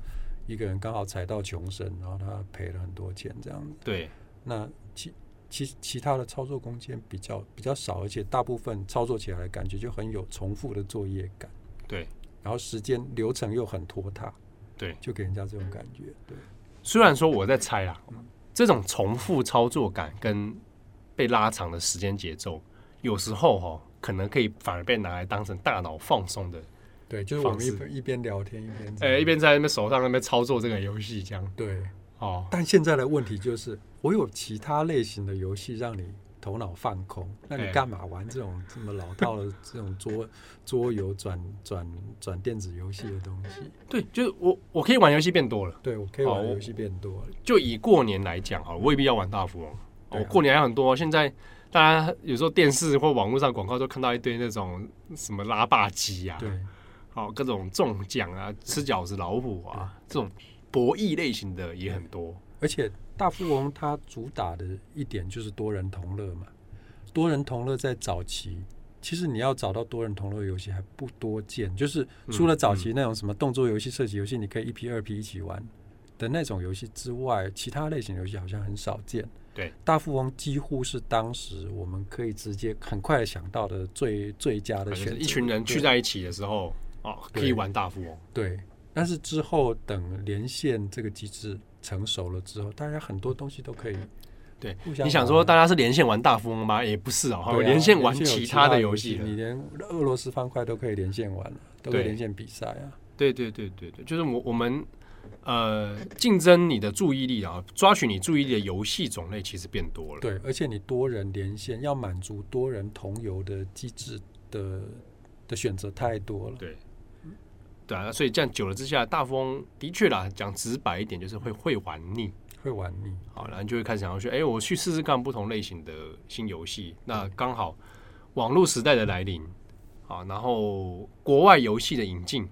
一个人刚好踩到穷神，然后他赔了很多钱，这样子。对，那其其其他的操作空间比较比较少，而且大部分操作起来感觉就很有重复的作业感。对，然后时间流程又很拖沓，对，就给人家这种感觉。对，虽然说我在猜啦，这种重复操作感跟被拉长的时间节奏，有时候哈、哦，可能可以反而被拿来当成大脑放松的。对，就是我们一一边聊天一边，哎、欸，一边在那边手上那边操作这个游戏，这样。对，哦。但现在的问题就是，我有其他类型的游戏让你头脑放空，那你干嘛玩这种这么老套的这种桌桌游转转转电子游戏的东西？对，就是我我可以玩游戏变多了。对，我可以玩游戏变多了。就以过年来讲哈，未必要玩大富翁。我、哦、过年还很多，现在大家有时候电视或网络上广告都看到一堆那种什么拉霸机啊。对。哦，各种中奖啊，吃饺子老虎啊，这种博弈类型的也很多。而且大富翁它主打的一点就是多人同乐嘛。多人同乐在早期，其实你要找到多人同乐游戏还不多见，就是除了早期那种什么动作游戏、射击游戏，你可以一批二批一起玩的那种游戏之外，其他类型游戏好像很少见。对，大富翁几乎是当时我们可以直接很快想到的最最佳的选择。一群人聚在一起的时候。哦，可以玩大富翁。对，但是之后等连线这个机制成熟了之后，大家很多东西都可以。对，你想说大家是连线玩大富翁吗？也不是哦，有连线玩其他的游戏。你连俄罗斯方块都可以连线玩了，都可以连线比赛啊。对对对对对，就是我我们呃竞争你的注意力啊，抓取你注意力的游戏种类其实变多了。对，而且你多人连线要满足多人同游的机制的的选择太多了。对。对啊，所以这样久了之下，大富翁的确啦，讲直白一点，就是会会玩腻，会玩腻。好，然后就会开始想要说，哎，我去试试看不同类型的新游戏。那刚好网络时代的来临，啊，然后国外游戏的引进，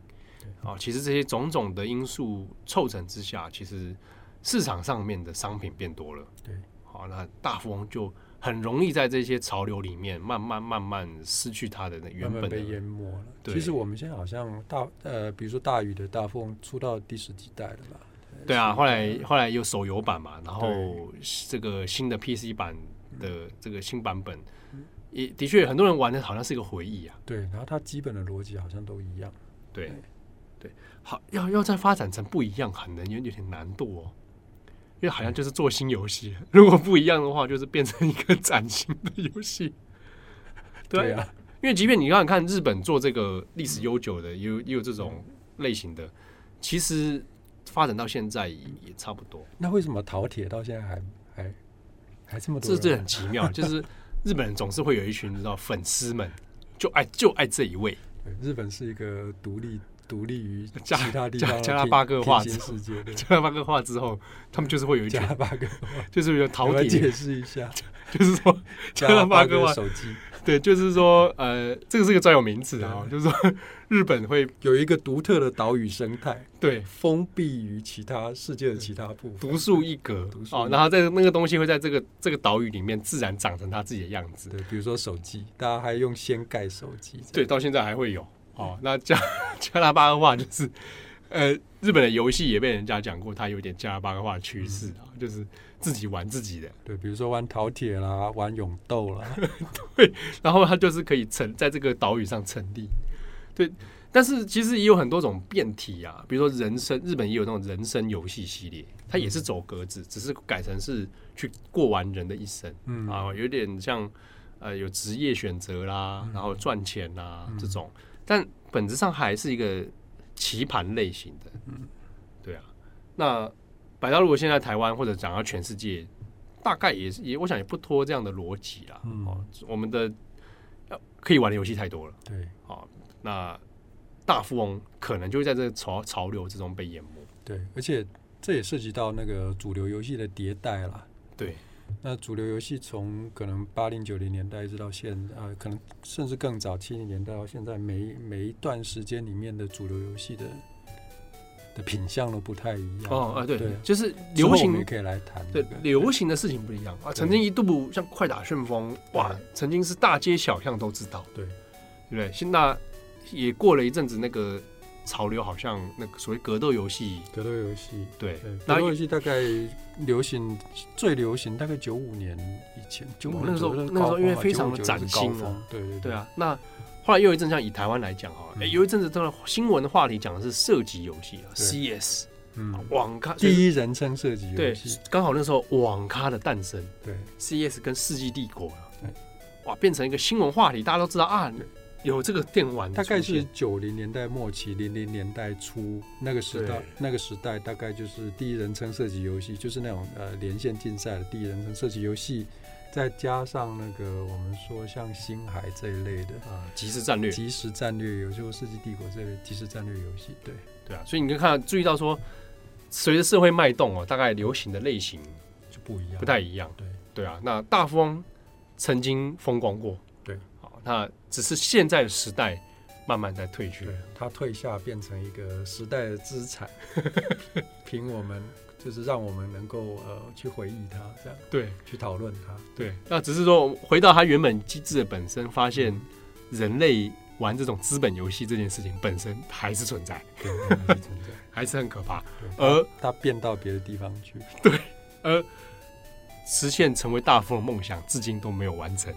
啊，其实这些种种的因素凑成之下，其实市场上面的商品变多了。对，好，那大富翁就。很容易在这些潮流里面慢慢慢慢失去它的那原本的被淹没了。其实我们现在好像大呃，比如说大宇的大富翁出到第十几代了吧？对啊，后来后来有手游版嘛，然后这个新的 PC 版的这个新版本，也的确很多人玩的好像是一个回忆啊。对，然后它基本的逻辑好像都一样。对对，好，要要再发展成不一样，可能有有点难度哦。因为好像就是做新游戏，如果不一样的话，就是变成一个崭新的游戏。对啊，因为即便你看看日本做这个历史悠久的，也有也有这种类型的，其实发展到现在也也差不多。那为什么饕餮到现在还还还这么多？这这很奇妙，就是日本人总是会有一群你知道粉丝们，就爱就爱这一位。日本是一个独立。独立于其他地方，加拉巴哥化之世界，加拉巴哥化之后，他们就是会有一加拉巴哥，就是有 陶铁。解释一下，就是说加拉巴哥化手机，对，就是说呃，这个是个专有名词啊，就是说日本会有一个独特的岛屿生态，对，封闭于其他世界的其他部分，独树一格哦。然后在那个东西会在这个这个岛屿里面自然长成它自己的样子，对，比如说手机，大家还用掀盖手机，对，到现在还会有。哦，那加 加拉巴哥话就是，呃，日本的游戏也被人家讲过，它有点加拉巴哥化的趋势啊，嗯、就是自己玩自己的。对，比如说玩饕餮啦，玩勇斗啦，对，然后它就是可以成在这个岛屿上成立。对，但是其实也有很多种变体啊，比如说人生，日本也有那种人生游戏系列，它也是走格子，只是改成是去过完人的一生，嗯啊，有点像呃有职业选择啦，然后赚钱啦、嗯、这种。但本质上还是一个棋盘类型的，嗯，对啊。那摆到如果现在台湾或者讲到全世界，大概也是也，我想也不脱这样的逻辑啦。嗯，哦，我们的可以玩的游戏太多了，对，好，那大富翁可能就会在这个潮潮流之中被淹没。对，而且这也涉及到那个主流游戏的迭代了。对。那主流游戏从可能八零九零年代一直到现啊、呃，可能甚至更早七零年代到现在，每每一段时间里面的主流游戏的的品相都不太一样。哦啊，对，对就是流行也可以来谈、那个。对，流行的事情不一样啊。曾经一度像快打旋风，哇，曾经是大街小巷都知道。对，对不对？现在也过了一阵子那个。潮流好像那个所谓格斗游戏，格斗游戏对，格斗游戏大概流行最流行大概九五年以前，九五、哦、那时候那时候因为非常的崭新啊，对对对，啊。那后来又一阵像以台湾来讲哈，有一阵子这个新闻的话题讲的是射击游戏啊，CS，嗯，网咖第一人称射击游戏，对，刚好那时候网咖的诞生，对，CS 跟世纪帝国对，哇，变成一个新闻话题，大家都知道啊。有这个电玩，大概是九零年代末期、零零年代初那个时代，那个时代大概就是第一人称射击游戏，就是那种呃连线竞赛的第一人称射击游戏，再加上那个我们说像星海这一类的啊，即时战略、即时战略游戏，或世纪帝国这类即时战略游戏，对。对啊，所以你可以看到注意到说，随着社会脉动哦，大概流行的类型就不一样，不太一样，对。对啊，那大富翁曾经风光过。那只是现在的时代慢慢在退去，它退下变成一个时代的资产，凭我们就是让我们能够呃去回忆它，这样对，去讨论它，对。那只是说回到它原本机制的本身，发现人类玩这种资本游戏这件事情本身还是存在，对，还是存在，还是很可怕。而它变到别的地方去，对，而实现成为大富翁的梦想，至今都没有完成。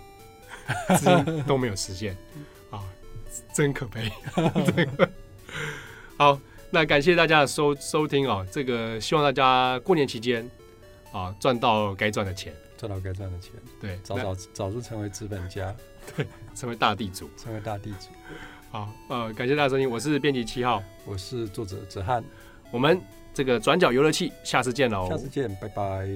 都没有实现啊，真可悲。好，那感谢大家的收收听啊，这个希望大家过年期间啊赚到该赚的钱，赚到该赚的钱，对，早早早日成为资本家，对，成为大地主，成为大地主。好，呃，感谢大家收听，我是编辑七号，我是作者子翰，我们这个转角游乐器，下次见喽，下次见，拜拜。